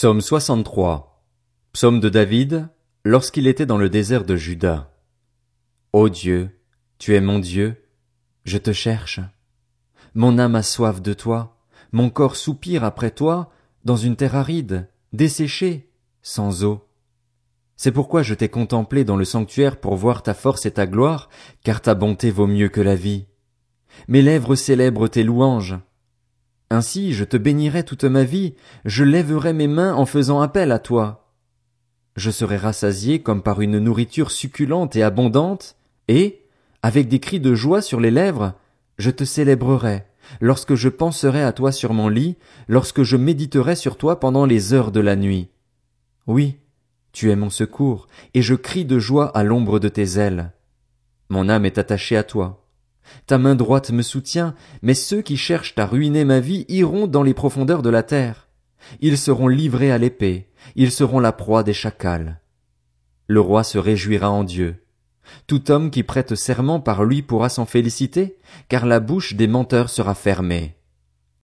Psaume 63. Psaume de David, lorsqu'il était dans le désert de Juda. Ô Dieu, tu es mon Dieu, je te cherche. Mon âme a soif de toi, mon corps soupire après toi, dans une terre aride, desséchée, sans eau. C'est pourquoi je t'ai contemplé dans le sanctuaire pour voir ta force et ta gloire, car ta bonté vaut mieux que la vie. Mes lèvres célèbrent tes louanges. Ainsi je te bénirai toute ma vie, je lèverai mes mains en faisant appel à toi. Je serai rassasié comme par une nourriture succulente et abondante, et, avec des cris de joie sur les lèvres, je te célébrerai, lorsque je penserai à toi sur mon lit, lorsque je méditerai sur toi pendant les heures de la nuit. Oui, tu es mon secours, et je crie de joie à l'ombre de tes ailes. Mon âme est attachée à toi. Ta main droite me soutient, mais ceux qui cherchent à ruiner ma vie iront dans les profondeurs de la terre. Ils seront livrés à l'épée, ils seront la proie des chacals. Le roi se réjouira en Dieu. Tout homme qui prête serment par lui pourra s'en féliciter, car la bouche des menteurs sera fermée.